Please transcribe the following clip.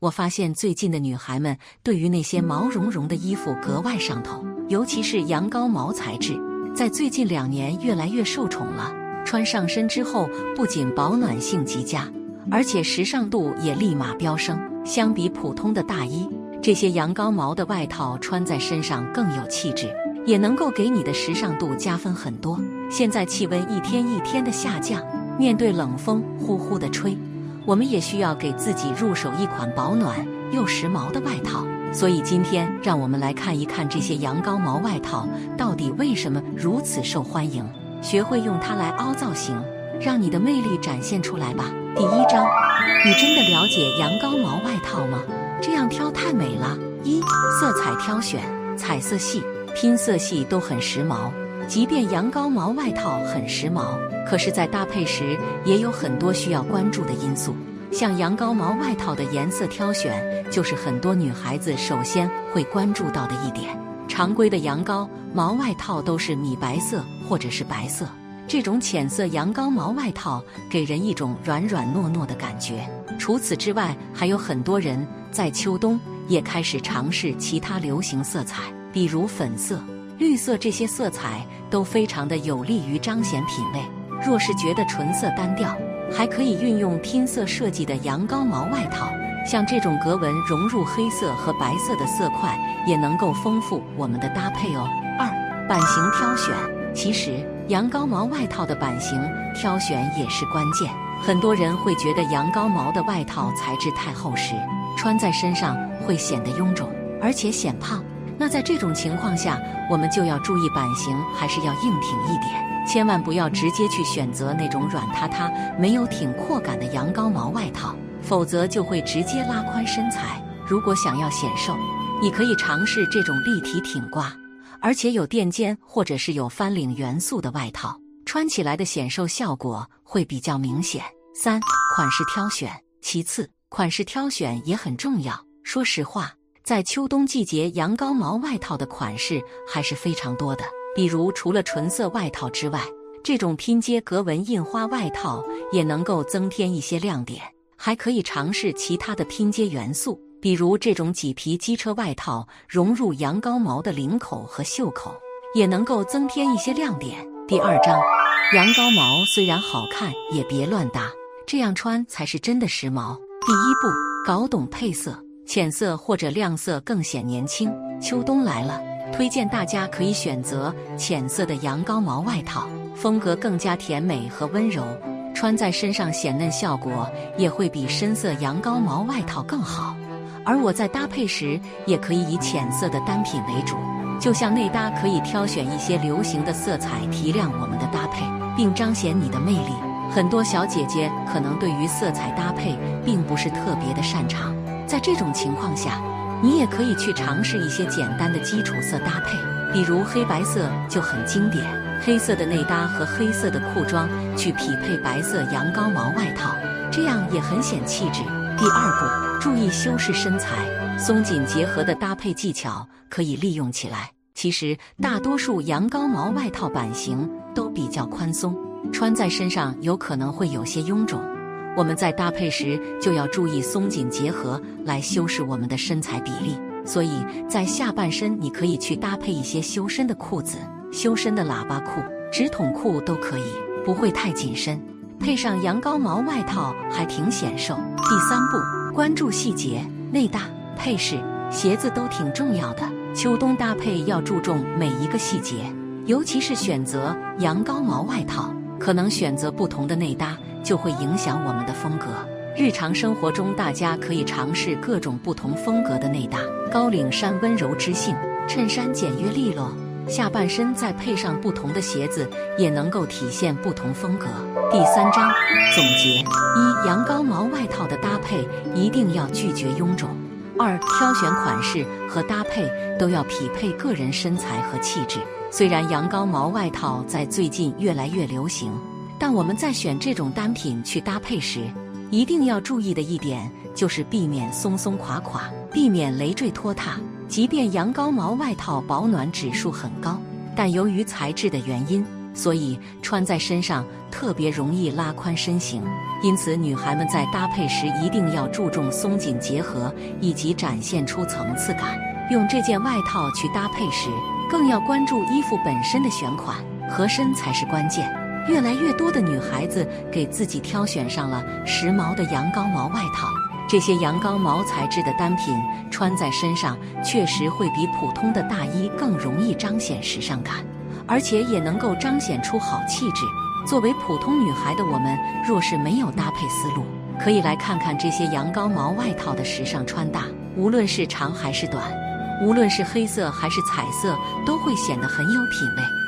我发现最近的女孩们对于那些毛茸茸的衣服格外上头，尤其是羊羔毛材质，在最近两年越来越受宠了。穿上身之后，不仅保暖性极佳，而且时尚度也立马飙升。相比普通的大衣，这些羊羔毛的外套穿在身上更有气质，也能够给你的时尚度加分很多。现在气温一天一天的下降，面对冷风呼呼的吹。我们也需要给自己入手一款保暖又时髦的外套，所以今天让我们来看一看这些羊羔毛外套到底为什么如此受欢迎，学会用它来凹造型，让你的魅力展现出来吧。第一章，你真的了解羊羔毛外套吗？这样挑太美了。一、色彩挑选，彩色系、拼色系都很时髦。即便羊羔毛外套很时髦，可是，在搭配时也有很多需要关注的因素。像羊羔毛外套的颜色挑选，就是很多女孩子首先会关注到的一点。常规的羊羔毛外套都是米白色或者是白色，这种浅色羊羔毛外套给人一种软软糯糯的感觉。除此之外，还有很多人在秋冬也开始尝试其他流行色彩，比如粉色。绿色这些色彩都非常的有利于彰显品味。若是觉得纯色单调，还可以运用拼色设计的羊羔毛外套，像这种格纹融入黑色和白色的色块，也能够丰富我们的搭配哦。二、版型挑选，其实羊羔毛外套的版型挑选也是关键。很多人会觉得羊羔毛的外套材质太厚实，穿在身上会显得臃肿，而且显胖。那在这种情况下，我们就要注意版型还是要硬挺一点，千万不要直接去选择那种软塌塌、没有挺阔感的羊羔毛外套，否则就会直接拉宽身材。如果想要显瘦，你可以尝试这种立体挺刮，而且有垫肩或者是有翻领元素的外套，穿起来的显瘦效果会比较明显。三、款式挑选，其次款式挑选也很重要。说实话。在秋冬季节，羊羔毛外套的款式还是非常多的。比如，除了纯色外套之外，这种拼接格纹印花外套也能够增添一些亮点。还可以尝试其他的拼接元素，比如这种麂皮机车外套融入羊羔毛的领口和袖口，也能够增添一些亮点。第二章，羊羔毛虽然好看，也别乱搭，这样穿才是真的时髦。第一步，搞懂配色。浅色或者亮色更显年轻。秋冬来了，推荐大家可以选择浅色的羊羔毛外套，风格更加甜美和温柔，穿在身上显嫩效果也会比深色羊羔毛外套更好。而我在搭配时也可以以浅色的单品为主，就像内搭可以挑选一些流行的色彩提亮我们的搭配，并彰显你的魅力。很多小姐姐可能对于色彩搭配并不是特别的擅长。在这种情况下，你也可以去尝试一些简单的基础色搭配，比如黑白色就很经典，黑色的内搭和黑色的裤装去匹配白色羊羔毛外套，这样也很显气质。第二步，注意修饰身材，松紧结合的搭配技巧可以利用起来。其实大多数羊羔毛外套版型都比较宽松，穿在身上有可能会有些臃肿。我们在搭配时就要注意松紧结合，来修饰我们的身材比例。所以在下半身，你可以去搭配一些修身的裤子、修身的喇叭裤、直筒裤都可以，不会太紧身。配上羊羔毛外套，还挺显瘦。第三步，关注细节，内搭、配饰、鞋子都挺重要的。秋冬搭配要注重每一个细节，尤其是选择羊羔毛外套，可能选择不同的内搭。就会影响我们的风格。日常生活中，大家可以尝试各种不同风格的内搭：高领衫温柔知性，衬衫简约利落，下半身再配上不同的鞋子，也能够体现不同风格。第三章总结：一、羊羔毛外套的搭配一定要拒绝臃肿；二、挑选款式和搭配都要匹配个人身材和气质。虽然羊羔毛外套在最近越来越流行。但我们在选这种单品去搭配时，一定要注意的一点就是避免松松垮垮，避免累赘拖沓。即便羊羔毛外套保暖指数很高，但由于材质的原因，所以穿在身上特别容易拉宽身形。因此，女孩们在搭配时一定要注重松紧结合，以及展现出层次感。用这件外套去搭配时，更要关注衣服本身的选款，合身才是关键。越来越多的女孩子给自己挑选上了时髦的羊羔毛外套。这些羊羔毛材质的单品穿在身上，确实会比普通的大衣更容易彰显时尚感，而且也能够彰显出好气质。作为普通女孩的我们，若是没有搭配思路，可以来看看这些羊羔毛外套的时尚穿搭，无论是长还是短，无论是黑色还是彩色，都会显得很有品味。